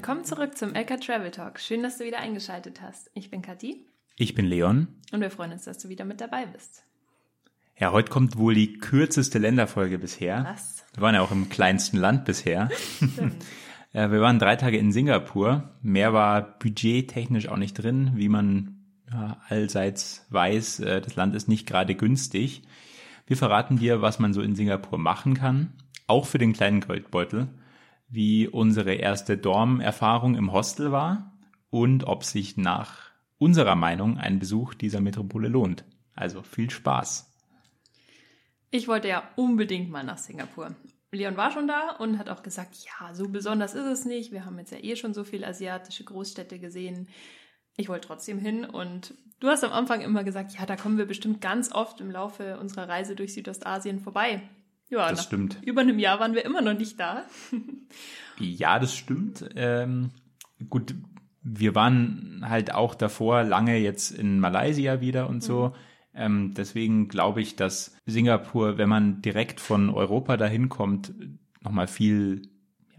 willkommen zurück zum LK Travel Talk. Schön, dass du wieder eingeschaltet hast. Ich bin Kathi. Ich bin Leon. Und wir freuen uns, dass du wieder mit dabei bist. Ja, heute kommt wohl die kürzeste Länderfolge bisher. Was? Wir waren ja auch im kleinsten Land bisher. ja, wir waren drei Tage in Singapur. Mehr war budgettechnisch auch nicht drin, wie man ja, allseits weiß. Äh, das Land ist nicht gerade günstig. Wir verraten dir, was man so in Singapur machen kann, auch für den kleinen Goldbeutel, wie unsere erste Dorm-Erfahrung im Hostel war und ob sich nach unserer Meinung ein Besuch dieser Metropole lohnt. Also viel Spaß. Ich wollte ja unbedingt mal nach Singapur. Leon war schon da und hat auch gesagt, ja, so besonders ist es nicht. Wir haben jetzt ja eh schon so viele asiatische Großstädte gesehen. Ich wollte trotzdem hin und du hast am Anfang immer gesagt, ja, da kommen wir bestimmt ganz oft im Laufe unserer Reise durch Südostasien vorbei. Ja, das stimmt. Über einem Jahr waren wir immer noch nicht da. ja, das stimmt. Ähm, gut, wir waren halt auch davor lange jetzt in Malaysia wieder und so. Mhm. Ähm, deswegen glaube ich, dass Singapur, wenn man direkt von Europa dahin kommt, nochmal viel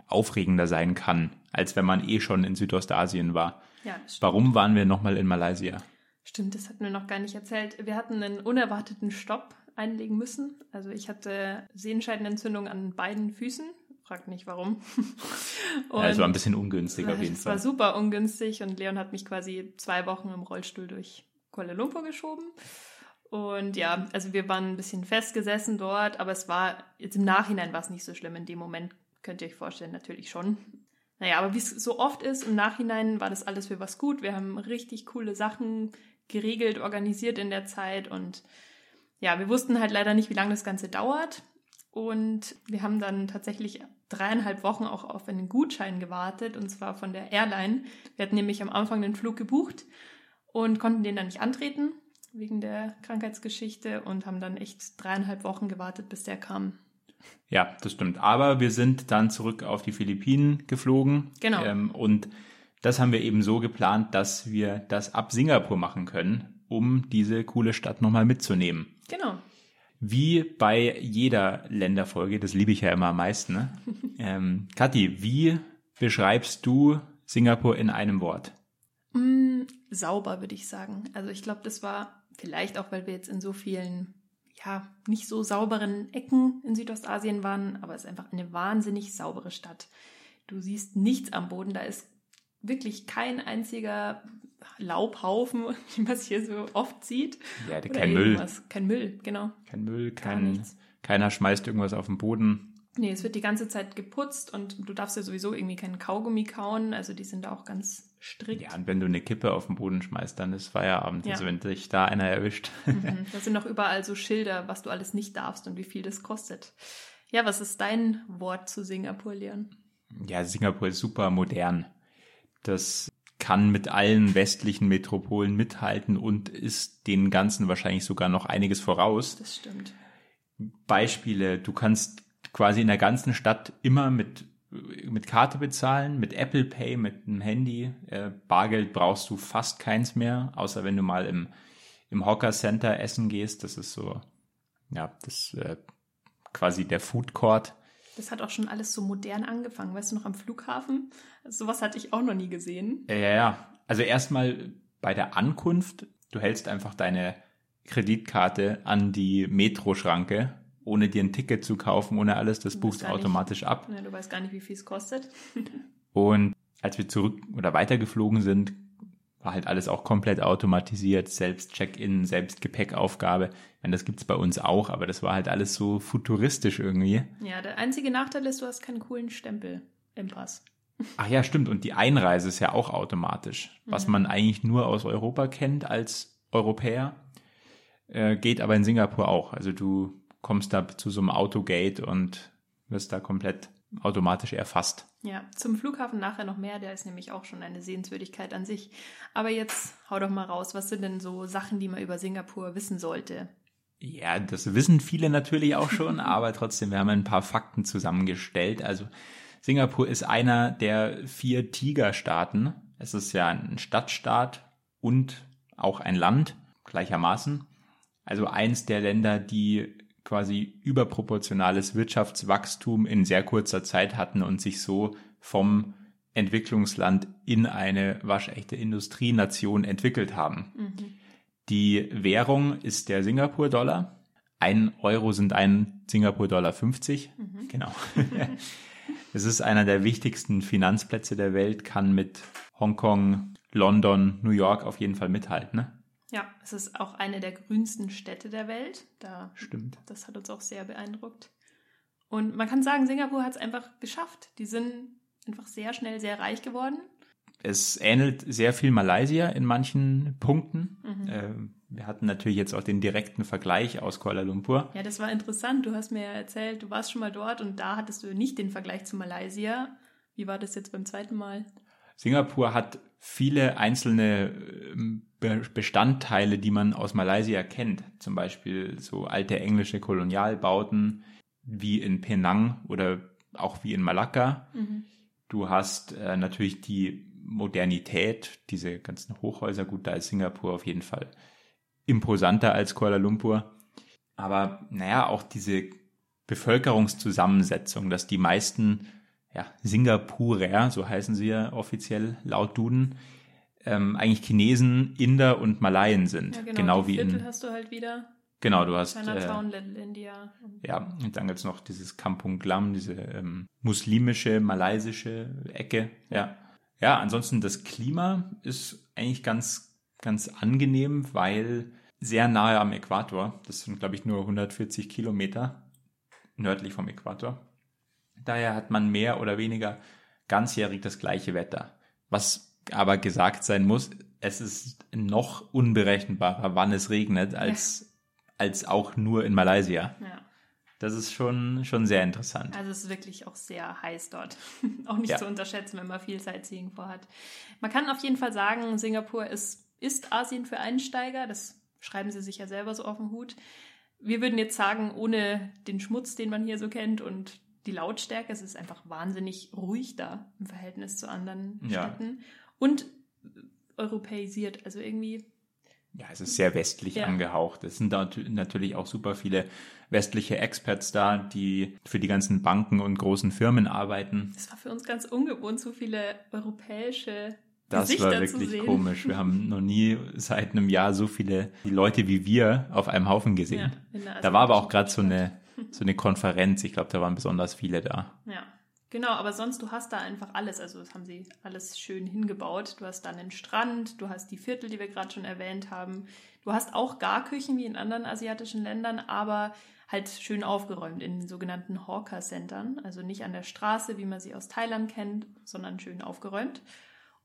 aufregender sein kann, als wenn man eh schon in Südostasien war. Ja, Warum waren wir nochmal in Malaysia? Stimmt, das hatten wir noch gar nicht erzählt. Wir hatten einen unerwarteten Stopp einlegen müssen. Also ich hatte Sehenscheidenentzündung an beiden Füßen. Frag nicht warum. ja, es war ein bisschen ungünstig auf jeden Fall. Es war super ungünstig und Leon hat mich quasi zwei Wochen im Rollstuhl durch Kuala Lumpur geschoben. Und ja, also wir waren ein bisschen festgesessen dort, aber es war, jetzt im Nachhinein war es nicht so schlimm. In dem Moment könnt ihr euch vorstellen, natürlich schon. Naja, aber wie es so oft ist, im Nachhinein war das alles für was gut. Wir haben richtig coole Sachen geregelt, organisiert in der Zeit und ja, wir wussten halt leider nicht, wie lange das Ganze dauert. Und wir haben dann tatsächlich dreieinhalb Wochen auch auf einen Gutschein gewartet, und zwar von der Airline. Wir hatten nämlich am Anfang den Flug gebucht und konnten den dann nicht antreten wegen der Krankheitsgeschichte und haben dann echt dreieinhalb Wochen gewartet, bis der kam. Ja, das stimmt. Aber wir sind dann zurück auf die Philippinen geflogen. Genau. Ähm, und das haben wir eben so geplant, dass wir das ab Singapur machen können, um diese coole Stadt nochmal mitzunehmen. Genau. Wie bei jeder Länderfolge, das liebe ich ja immer am meisten. Ne? ähm, Kathi, wie beschreibst du Singapur in einem Wort? Mm, sauber, würde ich sagen. Also ich glaube, das war Vielleicht auch, weil wir jetzt in so vielen, ja, nicht so sauberen Ecken in Südostasien waren, aber es ist einfach eine wahnsinnig saubere Stadt. Du siehst nichts am Boden, da ist wirklich kein einziger Laubhaufen, wie man es hier so oft sieht. Ja, kein Müll. Kein Müll, genau. Kein Müll, kein, keiner schmeißt irgendwas auf den Boden. Nee, es wird die ganze Zeit geputzt und du darfst ja sowieso irgendwie keinen Kaugummi kauen. Also die sind auch ganz strikt. Ja, und wenn du eine Kippe auf den Boden schmeißt, dann ist Feierabend. Ja. Also wenn dich da einer erwischt. Mhm. Da sind auch überall so Schilder, was du alles nicht darfst und wie viel das kostet. Ja, was ist dein Wort zu Singapur, Leon? Ja, Singapur ist super modern. Das kann mit allen westlichen Metropolen mithalten und ist den Ganzen wahrscheinlich sogar noch einiges voraus. Das stimmt. Beispiele, du kannst quasi in der ganzen Stadt immer mit mit Karte bezahlen, mit Apple Pay, mit einem Handy. Äh, Bargeld brauchst du fast keins mehr, außer wenn du mal im, im Hawker Center essen gehst. Das ist so, ja, das äh, quasi der Food Court. Das hat auch schon alles so modern angefangen. Weißt du noch am Flughafen? Sowas hatte ich auch noch nie gesehen. Ja, ja, ja. Also erstmal bei der Ankunft, du hältst einfach deine Kreditkarte an die Metroschranke ohne dir ein Ticket zu kaufen, ohne alles, das buchst automatisch ab. Ja, du weißt gar nicht, wie viel es kostet. und als wir zurück oder weitergeflogen sind, war halt alles auch komplett automatisiert, selbst Check-in, selbst Gepäckaufgabe. Ich meine, das gibt's bei uns auch, aber das war halt alles so futuristisch irgendwie. Ja, der einzige Nachteil ist, du hast keinen coolen Stempel im Pass. Ach ja, stimmt. Und die Einreise ist ja auch automatisch, was mhm. man eigentlich nur aus Europa kennt als Europäer, äh, geht aber in Singapur auch. Also du kommst da zu so einem Autogate und wirst da komplett automatisch erfasst. Ja, zum Flughafen nachher noch mehr, der ist nämlich auch schon eine Sehenswürdigkeit an sich. Aber jetzt hau doch mal raus, was sind denn so Sachen, die man über Singapur wissen sollte? Ja, das wissen viele natürlich auch schon, aber trotzdem, wir haben ein paar Fakten zusammengestellt. Also Singapur ist einer der vier Tigerstaaten. Es ist ja ein Stadtstaat und auch ein Land gleichermaßen. Also eins der Länder, die quasi überproportionales Wirtschaftswachstum in sehr kurzer Zeit hatten und sich so vom Entwicklungsland in eine waschechte Industrienation entwickelt haben. Mhm. Die Währung ist der Singapur-Dollar. Ein Euro sind ein Singapur-Dollar 50. Mhm. Genau. es ist einer der wichtigsten Finanzplätze der Welt, kann mit Hongkong, London, New York auf jeden Fall mithalten. Ne? Ja, es ist auch eine der grünsten Städte der Welt. Da, Stimmt. Das hat uns auch sehr beeindruckt. Und man kann sagen, Singapur hat es einfach geschafft. Die sind einfach sehr schnell sehr reich geworden. Es ähnelt sehr viel Malaysia in manchen Punkten. Mhm. Ähm, wir hatten natürlich jetzt auch den direkten Vergleich aus Kuala Lumpur. Ja, das war interessant. Du hast mir erzählt, du warst schon mal dort und da hattest du nicht den Vergleich zu Malaysia. Wie war das jetzt beim zweiten Mal? Singapur hat viele einzelne ähm, Bestandteile, die man aus Malaysia kennt. Zum Beispiel so alte englische Kolonialbauten wie in Penang oder auch wie in Malakka. Mhm. Du hast äh, natürlich die Modernität, diese ganzen Hochhäuser, gut, da ist Singapur auf jeden Fall imposanter als Kuala Lumpur. Aber naja, auch diese Bevölkerungszusammensetzung, dass die meisten ja, Singapurer, so heißen sie ja offiziell laut Duden, ähm, eigentlich Chinesen, Inder und Malayen sind. Ja, genau, genau wie Viertel in. hast du halt wieder. Genau, du hast. Chinatown, äh, Little India. Ja, und dann gibt es noch dieses Kampung Glam, diese ähm, muslimische, malaysische Ecke. Ja. Ja, ansonsten das Klima ist eigentlich ganz, ganz angenehm, weil sehr nahe am Äquator. Das sind, glaube ich, nur 140 Kilometer nördlich vom Äquator. Daher hat man mehr oder weniger ganzjährig das gleiche Wetter. Was aber gesagt sein muss, es ist noch unberechenbarer, wann es regnet, als, ja. als auch nur in Malaysia. Ja. Das ist schon, schon sehr interessant. Also es ist wirklich auch sehr heiß dort. auch nicht ja. zu unterschätzen, wenn man viel Sightseeing vorhat. Man kann auf jeden Fall sagen, Singapur ist, ist Asien für Einsteiger. Das schreiben sie sich ja selber so auf den Hut. Wir würden jetzt sagen, ohne den Schmutz, den man hier so kennt und die Lautstärke, es ist einfach wahnsinnig ruhig da im Verhältnis zu anderen ja. Städten. Und europäisiert, also irgendwie. Ja, es ist sehr westlich ja. angehaucht. Es sind da natürlich auch super viele westliche Experts da, die für die ganzen Banken und großen Firmen arbeiten. Es war für uns ganz ungewohnt, so viele europäische das Gesichter war wirklich komisch. Wir haben noch nie seit einem Jahr so viele Leute wie wir auf einem Haufen gesehen. Ja, da war aber auch gerade so eine, so eine Konferenz. Ich glaube, da waren besonders viele da. Ja, genau. Aber sonst, du hast da einfach alles. Also, das haben sie alles schön hingebaut. Du hast dann den Strand, du hast die Viertel, die wir gerade schon erwähnt haben. Du hast auch Garküchen wie in anderen asiatischen Ländern, aber halt schön aufgeräumt in den sogenannten Hawker-Centern. Also nicht an der Straße, wie man sie aus Thailand kennt, sondern schön aufgeräumt.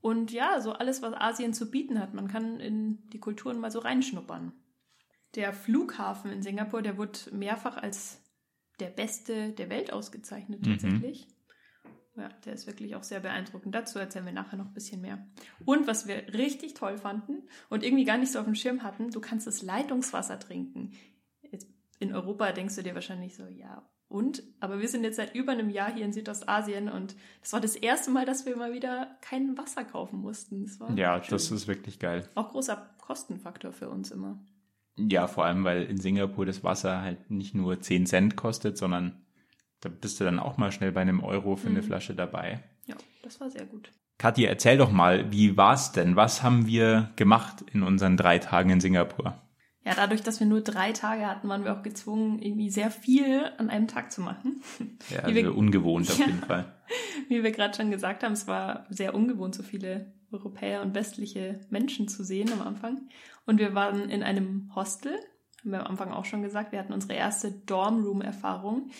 Und ja, so alles, was Asien zu bieten hat. Man kann in die Kulturen mal so reinschnuppern. Der Flughafen in Singapur, der wurde mehrfach als der beste der Welt ausgezeichnet, mhm. tatsächlich. Mhm. Ja, der ist wirklich auch sehr beeindruckend. Dazu erzählen wir nachher noch ein bisschen mehr. Und was wir richtig toll fanden und irgendwie gar nicht so auf dem Schirm hatten, du kannst das Leitungswasser trinken. Jetzt in Europa denkst du dir wahrscheinlich so, ja, und, aber wir sind jetzt seit über einem Jahr hier in Südostasien und das war das erste Mal, dass wir mal wieder kein Wasser kaufen mussten. Das ja, schön. das ist wirklich geil. Auch großer Kostenfaktor für uns immer. Ja, vor allem, weil in Singapur das Wasser halt nicht nur 10 Cent kostet, sondern da bist du dann auch mal schnell bei einem Euro für mhm. eine Flasche dabei. Ja, das war sehr gut. Katja, erzähl doch mal, wie war's denn? Was haben wir gemacht in unseren drei Tagen in Singapur? ja, dadurch, dass wir nur drei Tage hatten, waren wir auch gezwungen, irgendwie sehr viel an einem Tag zu machen. Ja, also wir, ungewohnt auf ja, jeden Fall. Wie wir gerade schon gesagt haben, es war sehr ungewohnt, so viele Europäer und westliche Menschen zu sehen am Anfang. Und wir waren in einem Hostel, haben wir am Anfang auch schon gesagt, wir hatten unsere erste Dormroom-Erfahrung.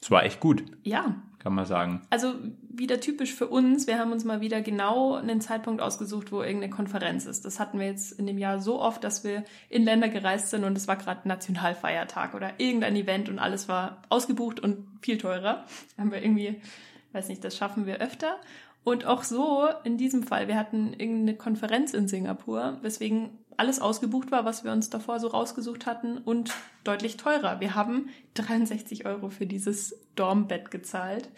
Es war echt gut. Ja, kann man sagen. Also wieder typisch für uns. Wir haben uns mal wieder genau einen Zeitpunkt ausgesucht, wo irgendeine Konferenz ist. Das hatten wir jetzt in dem Jahr so oft, dass wir in Länder gereist sind und es war gerade Nationalfeiertag oder irgendein Event und alles war ausgebucht und viel teurer. Haben wir irgendwie, weiß nicht, das schaffen wir öfter. Und auch so in diesem Fall, wir hatten irgendeine Konferenz in Singapur, weswegen alles ausgebucht war, was wir uns davor so rausgesucht hatten und deutlich teurer. Wir haben 63 Euro für dieses Dormbett gezahlt.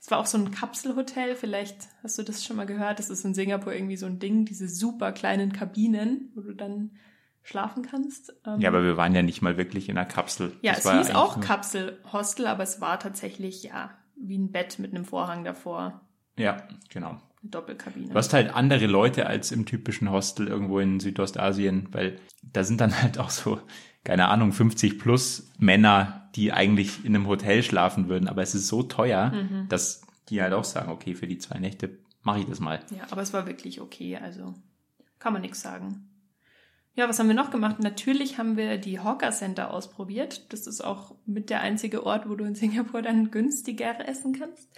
Es war auch so ein Kapselhotel, vielleicht hast du das schon mal gehört. Das ist in Singapur irgendwie so ein Ding, diese super kleinen Kabinen, wo du dann schlafen kannst. Ähm, ja, aber wir waren ja nicht mal wirklich in einer Kapsel. Ja, das es hieß auch Kapselhostel, aber es war tatsächlich ja wie ein Bett mit einem Vorhang davor. Ja, genau. eine Doppelkabine. Du hast halt andere Leute als im typischen Hostel irgendwo in Südostasien, weil da sind dann halt auch so, keine Ahnung, 50 plus Männer, die eigentlich in einem Hotel schlafen würden, aber es ist so teuer, Mhm. dass die halt auch sagen, okay, für die zwei Nächte mache ich das mal. Ja, aber es war wirklich okay, also kann man nichts sagen. Ja, was haben wir noch gemacht? Natürlich haben wir die Hawker Center ausprobiert. Das ist auch mit der einzige Ort, wo du in Singapur dann günstiger essen kannst.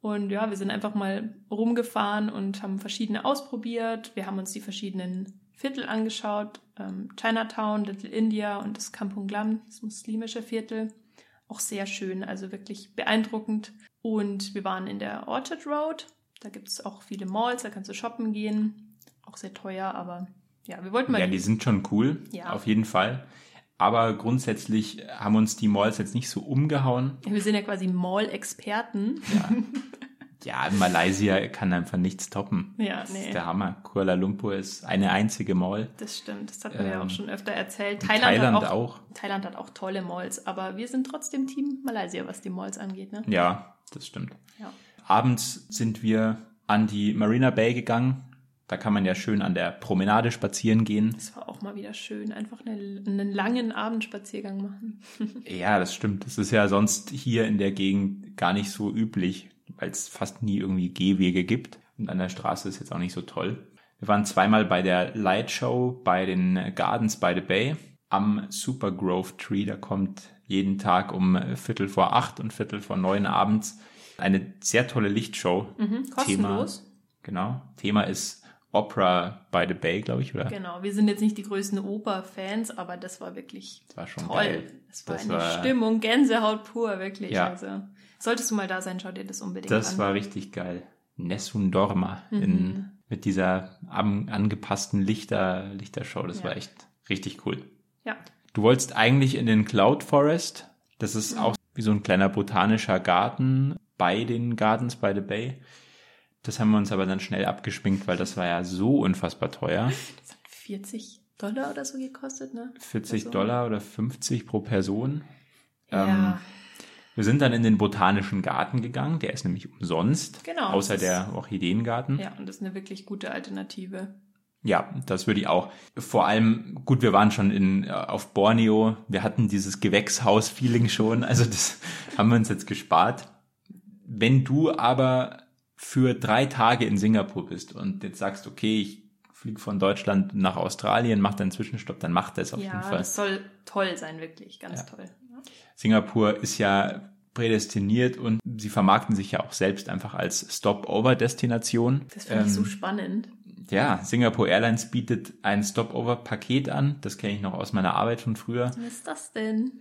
Und ja, wir sind einfach mal rumgefahren und haben verschiedene ausprobiert. Wir haben uns die verschiedenen Viertel angeschaut. Ähm, Chinatown, Little India und das Kampung Glam, das muslimische Viertel. Auch sehr schön, also wirklich beeindruckend. Und wir waren in der Orchard Road. Da gibt es auch viele Malls, da kannst du shoppen gehen. Auch sehr teuer, aber ja, wir wollten mal. Ja, die sind schon cool, Ja. auf jeden Fall. Aber grundsätzlich haben uns die Malls jetzt nicht so umgehauen. wir sind ja quasi Mall-Experten. Ja, in Malaysia kann einfach nichts toppen. Ja, Das nee. ist der Hammer. Kuala Lumpur ist eine einzige Mall. Das stimmt, das wir ja Ähm, auch schon öfter erzählt. Thailand, Thailand hat auch, auch. Thailand hat auch tolle Malls, aber wir sind trotzdem Team Malaysia, was die Malls angeht. Ne? Ja, das stimmt. Ja. Abends sind wir an die Marina Bay gegangen. Da kann man ja schön an der Promenade spazieren gehen. Das war auch mal wieder schön, einfach eine, einen langen Abendspaziergang machen. Ja, das stimmt. Das ist ja sonst hier in der Gegend gar nicht so üblich, weil es fast nie irgendwie Gehwege gibt. Und an der Straße ist jetzt auch nicht so toll. Wir waren zweimal bei der Light Show bei den Gardens by the Bay am Super Grove Tree. Da kommt jeden Tag um Viertel vor acht und Viertel vor neun abends eine sehr tolle Lichtshow. Mhm, kostenlos. Genau. Thema ist Opera by the Bay, glaube ich, oder? Genau, wir sind jetzt nicht die größten Oper-Fans, aber das war wirklich Das war schon toll. geil. Das war Das eine war- Stimmung, Gänsehaut pur, wirklich. Ja. Also, solltest du mal da sein, schau dir das unbedingt Das an. war richtig geil. Nessun Dorma Mhm. in, mit dieser am, angepassten Lichter, Lichtershow. Das Ja. war echt richtig cool. ja, Du wolltest eigentlich in den Cloud Forest. Das ist auch wie so ein kleiner botanischer Garten bei den Gardens by the Bay. Das haben wir uns aber dann schnell abgeschminkt, weil das war ja so unfassbar teuer. das hat 40 Dollar oder so gekostet, ne? 40 Person. Dollar oder 50 pro Person. Ja. Ähm, Wir sind dann in den botanischen Garten gegangen. Der ist nämlich umsonst. Genau, Außer ist- der Orchideengarten. ja, und das ist eine wirklich gute Alternative. Ja, das würde ich auch. Vor allem, gut, wir waren schon in, äh, auf Borneo. Wir hatten dieses Gewächshaus-Feeling schon. Also das haben wir uns jetzt gespart. Wenn du aber für drei Tage in Singapur bist und jetzt sagst, okay, ich fliege von Deutschland nach Australien, mach dann Zwischenstopp, dann mach das auf jeden Ja, Fall. das soll toll sein, wirklich, ganz Ja. toll. Ja. Singapur ist ja prädestiniert und sie vermarkten sich ja auch selbst einfach als Stopover-Destination. Das finde ich so Ähm, spannend. Ja, Singapore Airlines bietet ein Stopover-Paket an. Das kenne ich noch aus meiner Arbeit von früher. Was ist das denn?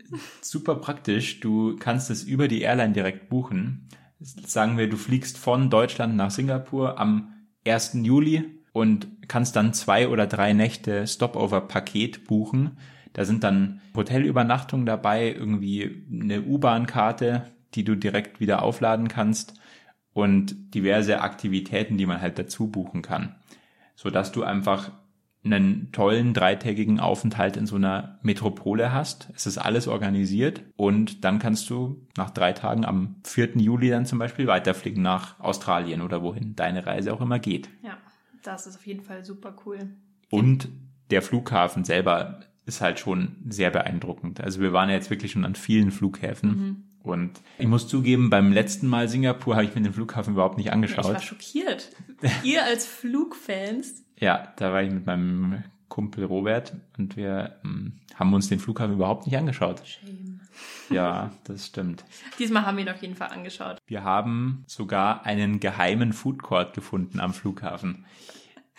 Super praktisch. Du kannst es über die Airline direkt buchen. Sagen wir, du fliegst von Deutschland nach Singapur am 1. Juli und kannst dann zwei oder drei Nächte Stopover-Paket buchen. Da sind dann Hotelübernachtungen dabei, irgendwie eine U-Bahn-Karte, die du direkt wieder aufladen kannst und diverse Aktivitäten, die man halt dazu buchen kann sodass du einfach einen tollen dreitägigen Aufenthalt in so einer Metropole hast. Es ist alles organisiert und dann kannst du nach drei Tagen am 4. Juli dann zum Beispiel weiterfliegen nach Australien oder wohin deine Reise auch immer geht. Ja, das ist auf jeden Fall super cool. Und der Flughafen selber ist halt schon sehr beeindruckend. Also wir waren ja jetzt wirklich schon an vielen Flughäfen. Und ich muss zugeben, beim letzten Mal Singapur habe ich mir den Flughafen überhaupt nicht Ja, ich war angeschaut. schockiert. Ihr als Flugfans. Ja, da war ich mit meinem Kumpel Robert und wir ähm, haben uns den Flughafen überhaupt nicht angeschaut. Shame. Ja, das stimmt. Diesmal haben wir ihn auf jeden Fall angeschaut. Wir haben sogar einen geheimen Food Court gefunden am Flughafen.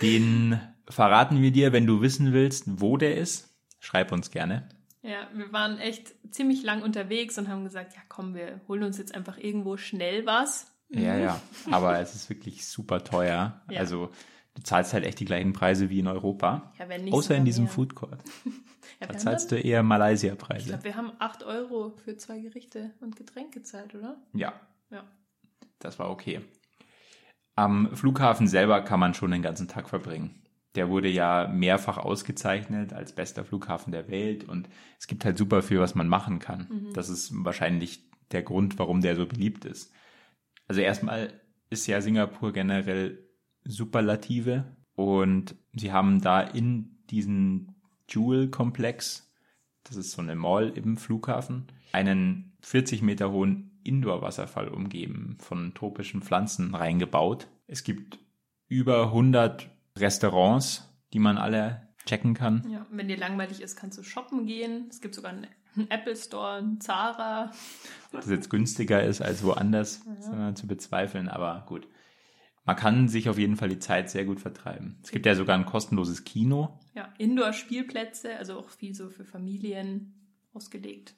Den verraten wir dir, wenn du wissen willst, wo der ist. Schreib uns gerne. Ja, wir waren echt ziemlich lang unterwegs und haben gesagt, ja komm, wir holen uns jetzt einfach irgendwo schnell was. Ja, ja. Aber es ist wirklich super teuer. Ja. Also du zahlst halt echt die gleichen Preise wie in Europa. Ja, wenn nicht Außer in diesem mehr. Food Court. Ja, Da zahlst du eher ich Malaysia-Preise. glaube, wir haben 8 Euro für zwei Gerichte und Getränk gezahlt, oder? Ja, Ja. das war okay. Am Flughafen selber kann man schon den ganzen Tag verbringen. Der wurde ja mehrfach ausgezeichnet als bester Flughafen der Welt und es gibt halt super viel, was man machen kann. Mhm. Das ist wahrscheinlich der Grund, warum der so beliebt ist. Also erstmal ist ja Singapur generell Superlative. Und sie haben da in diesen Jewel-Komplex, das ist so eine Mall im Flughafen, einen 40 Meter hohen Indoor-Wasserfall umgeben, von tropischen Pflanzen reingebaut. Es gibt über 100 Restaurants, die man alle checken kann. Ja, wenn dir langweilig ist, kannst du shoppen gehen. Es gibt sogar einen Apple Store, einen Zara. Ob das jetzt günstiger ist als woanders, ja. zu bezweifeln, aber gut. Man kann sich auf jeden Fall die Zeit sehr gut vertreiben. Es gibt ja sogar ein kostenloses Kino. Ja, Indoor-Spielplätze, also auch viel so für Familien ausgelegt.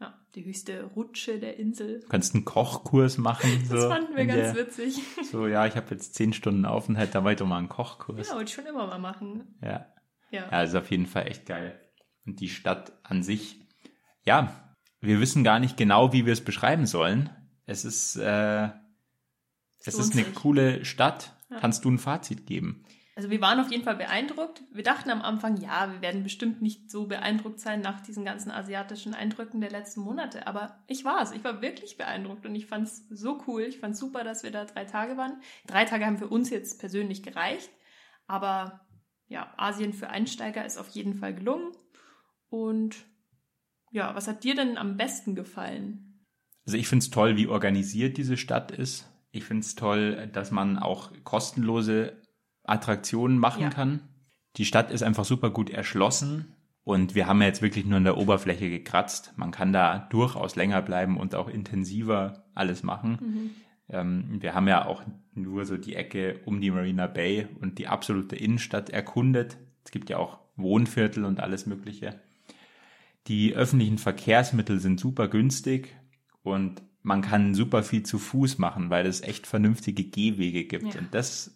Ja, die höchste Rutsche der Insel. Du kannst einen Kochkurs machen. So das fanden wir ganz der, witzig. So, ja, ich habe jetzt zehn Stunden Aufenthalt, da weiter mal einen Kochkurs. Ja, wollte ich schon immer mal machen. Ja. Ja, ja ist auf jeden Fall echt geil. Und die Stadt an sich, ja, wir wissen gar nicht genau, wie wir es beschreiben sollen. Es ist, äh, es ist eine sich. coole Stadt. Ja. Kannst du ein Fazit geben? Also wir waren auf jeden Fall beeindruckt. Wir dachten am Anfang, ja, wir werden bestimmt nicht so beeindruckt sein nach diesen ganzen asiatischen Eindrücken der letzten Monate. Aber ich war es. Ich war wirklich beeindruckt und ich fand es so cool. Ich fand es super, dass wir da drei Tage waren. Drei Tage haben für uns jetzt persönlich gereicht. Aber ja, Asien für Einsteiger ist auf jeden Fall gelungen. Und ja, was hat dir denn am besten gefallen? Also ich finde es toll, wie organisiert diese Stadt ist. Ich finde es toll, dass man auch kostenlose Attraktionen machen ja. kann. Die Stadt ist einfach super gut erschlossen und wir haben ja jetzt wirklich nur an der Oberfläche gekratzt. Man kann da durchaus länger bleiben und auch intensiver alles machen. Mhm. Ähm, wir haben ja auch nur so die Ecke um die Marina Bay und die absolute Innenstadt erkundet. Es gibt ja auch Wohnviertel und alles Mögliche. Die öffentlichen Verkehrsmittel sind super günstig und man kann super viel zu Fuß machen, weil es echt vernünftige Gehwege gibt. Ja. Und das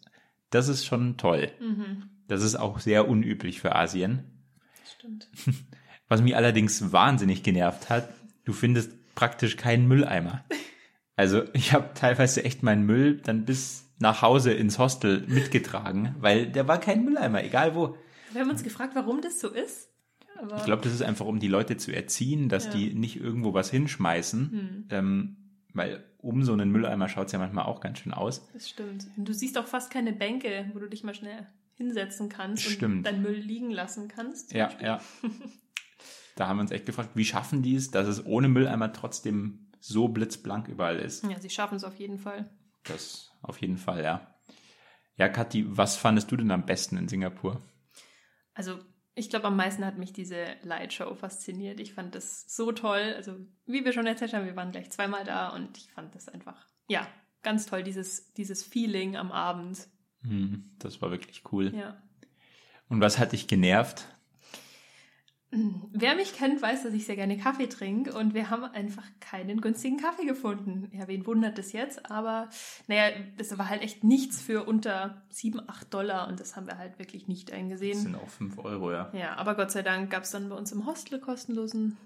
das ist schon toll. Mhm. Das ist auch sehr unüblich für Asien. Stimmt. Was mich allerdings wahnsinnig genervt hat, du findest praktisch keinen Mülleimer. Also ich habe teilweise echt meinen Müll dann bis nach Hause ins Hostel mitgetragen, weil der war kein Mülleimer, egal wo. Wir haben uns gefragt, warum das so ist. Aber ich glaube, das ist einfach, um die Leute zu erziehen, dass ja. die nicht irgendwo was hinschmeißen. Hm. Ähm, weil um so einen Mülleimer schaut es ja manchmal auch ganz schön aus. Das stimmt. Und du siehst auch fast keine Bänke, wo du dich mal schnell hinsetzen kannst stimmt. und deinen Müll liegen lassen kannst. Ja, Beispiel. ja. da haben wir uns echt gefragt, wie schaffen die es, dass es ohne Mülleimer trotzdem so blitzblank überall ist. Ja, sie schaffen es auf jeden Fall. Das auf jeden Fall, ja. Ja, Kathi, was fandest du denn am besten in Singapur? Also ich glaube, am meisten hat mich diese Lightshow fasziniert. Ich fand das so toll. Also, wie wir schon erzählt haben, wir waren gleich zweimal da und ich fand das einfach, ja, ganz toll, dieses, dieses Feeling am Abend. Hm, das war wirklich cool. Ja. Und was hat dich genervt? Wer mich kennt, weiß, dass ich sehr gerne Kaffee trinke und wir haben einfach keinen günstigen Kaffee gefunden. Ja, wen wundert das jetzt? Aber naja, das war halt echt nichts für unter 7, 8 Dollar und das haben wir halt wirklich nicht eingesehen. Das sind auch 5 Euro, ja. Ja, aber Gott sei Dank gab es dann bei uns im Hostel kostenlosen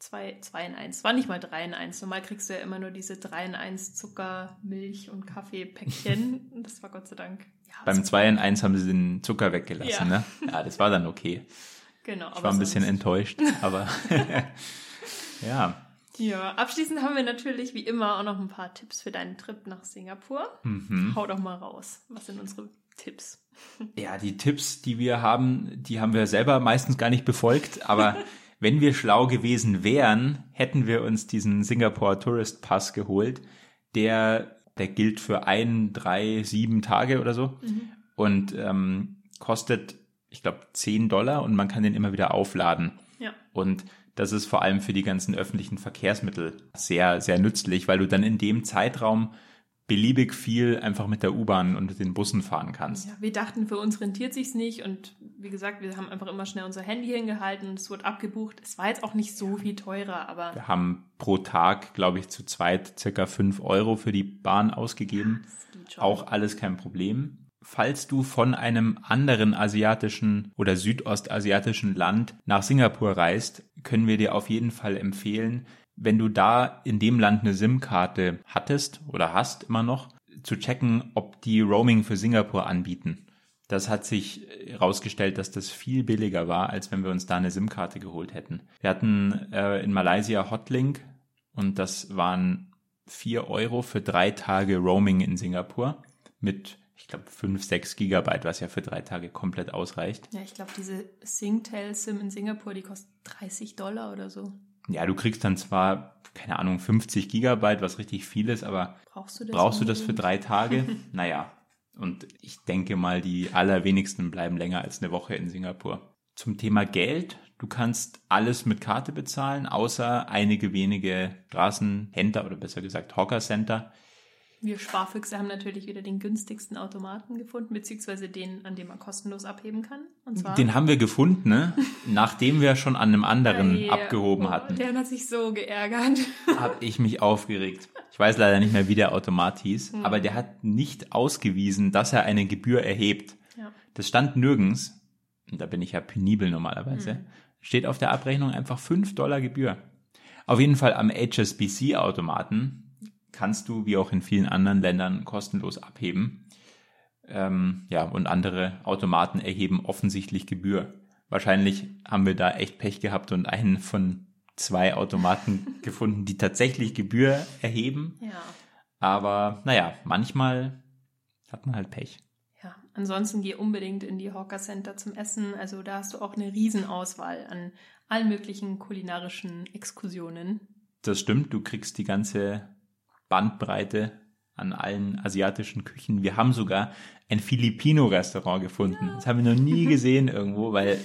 2, 2 in 1. War nicht mal 3 in 1. Normal kriegst du ja immer nur diese 3 in 1 Zucker, Milch und Kaffeepäckchen. das war Gott sei Dank. Ja, Beim 2 in 1 haben sie den Zucker weggelassen, ja. ne? Ja, das war dann okay. Genau. Ich war ein bisschen enttäuscht, aber ja. Ja, abschließend haben wir natürlich wie immer auch noch ein paar Tipps für deinen Trip nach Singapur. Mhm. Hau doch mal raus. Was sind unsere Tipps? Ja, die Tipps, die wir haben, die haben wir selber meistens gar nicht befolgt, aber wenn wir schlau gewesen wären, hätten wir uns diesen Singapore Tourist Pass geholt. Der, der gilt für ein, drei, sieben Tage oder so mhm. und ähm, kostet ich glaube, 10 Dollar und man kann den immer wieder aufladen. Ja. Und das ist vor allem für die ganzen öffentlichen Verkehrsmittel sehr, sehr nützlich, weil du dann in dem Zeitraum beliebig viel einfach mit der U-Bahn und den Bussen fahren kannst. Ja, wir dachten, für uns rentiert sich's nicht und wie gesagt, wir haben einfach immer schnell unser Handy hingehalten, es wurde abgebucht. Es war jetzt auch nicht so viel teurer, aber wir haben pro Tag, glaube ich, zu zweit circa 5 Euro für die Bahn ausgegeben. Auch alles kein Problem falls du von einem anderen asiatischen oder südostasiatischen Land nach Singapur reist, können wir dir auf jeden Fall empfehlen, wenn du da in dem Land eine SIM-Karte hattest oder hast immer noch, zu checken, ob die Roaming für Singapur anbieten. Das hat sich herausgestellt, dass das viel billiger war, als wenn wir uns da eine SIM-Karte geholt hätten. Wir hatten äh, in Malaysia Hotlink und das waren vier Euro für drei Tage Roaming in Singapur mit ich glaube, 5, 6 Gigabyte, was ja für drei Tage komplett ausreicht. Ja, ich glaube, diese Singtel-SIM in Singapur, die kostet 30 Dollar oder so. Ja, du kriegst dann zwar, keine Ahnung, 50 Gigabyte, was richtig viel ist, aber brauchst du das, brauchst du das für drei Tage? naja, und ich denke mal, die allerwenigsten bleiben länger als eine Woche in Singapur. Zum Thema Geld. Du kannst alles mit Karte bezahlen, außer einige wenige Straßenhändler oder besser gesagt Hawker Center. Wir Sparfüchse haben natürlich wieder den günstigsten Automaten gefunden, beziehungsweise den, an dem man kostenlos abheben kann. Und zwar den haben wir gefunden, ne? nachdem wir schon an einem anderen yeah. abgehoben oh, hatten. Der hat sich so geärgert. Hab ich mich aufgeregt. Ich weiß leider nicht mehr, wie der Automat hieß, hm. aber der hat nicht ausgewiesen, dass er eine Gebühr erhebt. Ja. Das stand nirgends, und da bin ich ja penibel normalerweise, hm. steht auf der Abrechnung einfach 5 Dollar Gebühr. Auf jeden Fall am HSBC-Automaten kannst du, wie auch in vielen anderen Ländern, kostenlos abheben. Ähm, ja, und andere Automaten erheben offensichtlich Gebühr. Wahrscheinlich haben wir da echt Pech gehabt und einen von zwei Automaten gefunden, die tatsächlich Gebühr erheben. Ja. Aber naja, manchmal hat man halt Pech. Ja, ansonsten geh unbedingt in die Hawker Center zum Essen. Also da hast du auch eine Riesenauswahl an allen möglichen kulinarischen Exkursionen. Das stimmt, du kriegst die ganze Bandbreite an allen asiatischen Küchen. Wir haben sogar ein Filipino-Restaurant gefunden. Das haben wir noch nie gesehen irgendwo, weil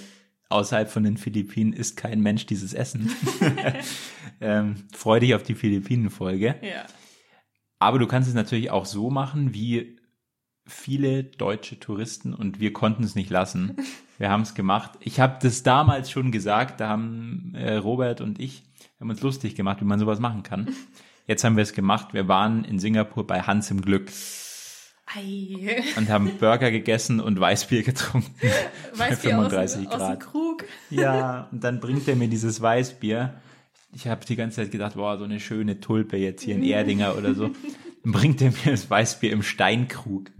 außerhalb von den Philippinen isst kein Mensch dieses Essen. ähm, freu dich auf die Philippinen-Folge. Ja. Aber du kannst es natürlich auch so machen, wie viele deutsche Touristen und wir konnten es nicht lassen. Wir haben es gemacht. Ich habe das damals schon gesagt, da haben äh, Robert und ich haben uns lustig gemacht, wie man sowas machen kann. Jetzt haben wir es gemacht. Wir waren in Singapur bei Hans im Glück. Ei. Und haben Burger gegessen und Weißbier getrunken. Weißbier bei 35 aus, Grad. Aus dem Krug. Ja, und dann bringt er mir dieses Weißbier. Ich habe die ganze Zeit gedacht, boah, so eine schöne Tulpe jetzt hier in Erdinger oder so. Dann bringt er mir das Weißbier im Steinkrug.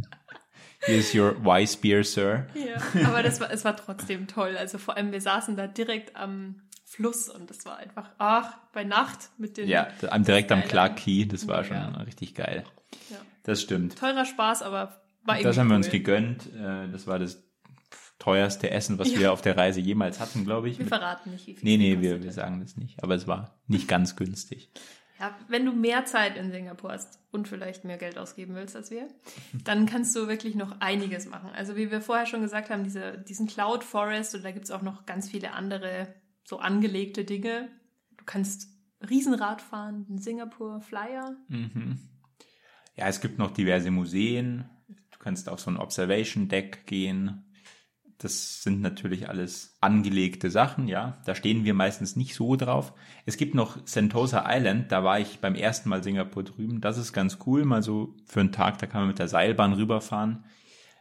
Here is your Weißbier, Sir. Ja, aber das war, es war trotzdem toll. Also vor allem, wir saßen da direkt am Fluss und das war einfach, ach, bei Nacht mit den. Ja, direkt am Clark Key, das war schon ja. richtig geil. Ja. Das stimmt. Teurer Spaß, aber war Das haben cool. wir uns gegönnt. Äh, das war das teuerste Essen, was ja. wir auf der Reise jemals hatten, glaube ich. Wir verraten nicht, wie viel Nee, nee, wir, wir sagen das nicht. Aber es war nicht ganz günstig. Ja, wenn du mehr Zeit in Singapur hast und vielleicht mehr Geld ausgeben willst als wir, dann kannst du wirklich noch einiges machen. Also wie wir vorher schon gesagt haben, diese, diesen Cloud Forest und da gibt es auch noch ganz viele andere so angelegte Dinge. Du kannst Riesenrad fahren, den Singapur Flyer. Mhm. Ja, es gibt noch diverse Museen. Du kannst auf so ein Observation Deck gehen. Das sind natürlich alles angelegte Sachen, ja. Da stehen wir meistens nicht so drauf. Es gibt noch Sentosa Island, da war ich beim ersten Mal Singapur drüben. Das ist ganz cool, mal so für einen Tag, da kann man mit der Seilbahn rüberfahren.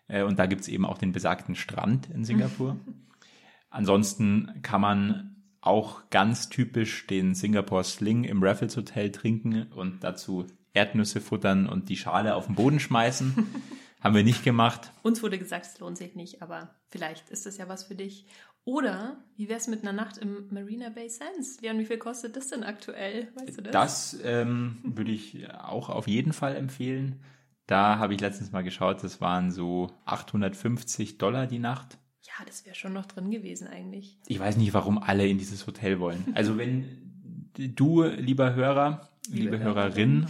Äh, und da gibt es eben auch den besagten Strand in Singapur. Ansonsten kann man auch ganz typisch den Singapore Sling im Raffles Hotel trinken und dazu Erdnüsse futtern und die Schale auf den Boden schmeißen. Haben wir nicht gemacht. Uns wurde gesagt, es lohnt sich nicht, aber vielleicht ist das ja was für dich. Oder wie wäre es mit einer Nacht im Marina Bay Sands? Leon, wie viel kostet das denn aktuell? Weißt du das? Das ähm, würde ich auch auf jeden Fall empfehlen. Da habe ich letztens mal geschaut, das waren so 850 Dollar die Nacht. Ja, das wäre schon noch drin gewesen eigentlich. Ich weiß nicht, warum alle in dieses Hotel wollen. Also wenn du, lieber Hörer, liebe, liebe Hörerin,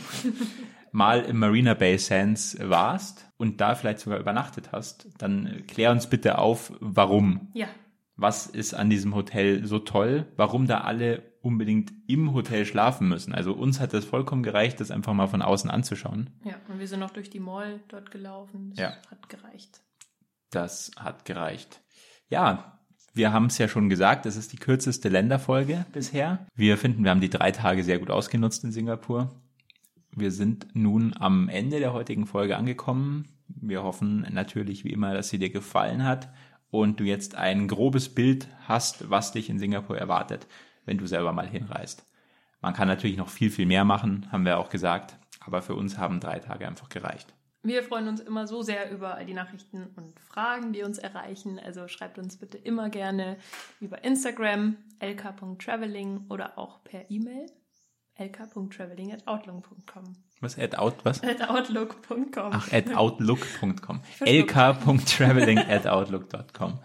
mal im Marina Bay Sands warst und da vielleicht sogar übernachtet hast, dann klär uns bitte auf, warum. Ja. Was ist an diesem Hotel so toll? Warum da alle unbedingt im Hotel schlafen müssen? Also uns hat das vollkommen gereicht, das einfach mal von außen anzuschauen. Ja, und wir sind noch durch die Mall dort gelaufen. Das ja. hat gereicht. Das hat gereicht. Ja, wir haben es ja schon gesagt, es ist die kürzeste Länderfolge bisher. Wir finden, wir haben die drei Tage sehr gut ausgenutzt in Singapur. Wir sind nun am Ende der heutigen Folge angekommen. Wir hoffen natürlich wie immer, dass sie dir gefallen hat und du jetzt ein grobes Bild hast, was dich in Singapur erwartet, wenn du selber mal hinreist. Man kann natürlich noch viel, viel mehr machen, haben wir auch gesagt, aber für uns haben drei Tage einfach gereicht. Wir freuen uns immer so sehr über all die Nachrichten und Fragen, die uns erreichen. Also schreibt uns bitte immer gerne über Instagram lk.traveling oder auch per E-Mail lk.traveling@outlook.com. Was? At out, was? At outlook.com. Ach, at outlook.com. lk.traveling at outlook.com.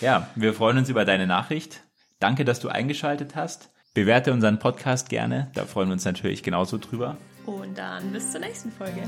Ja, wir freuen uns über deine Nachricht. Danke, dass du eingeschaltet hast. Bewerte unseren Podcast gerne. Da freuen wir uns natürlich genauso drüber. Und dann bis zur nächsten Folge.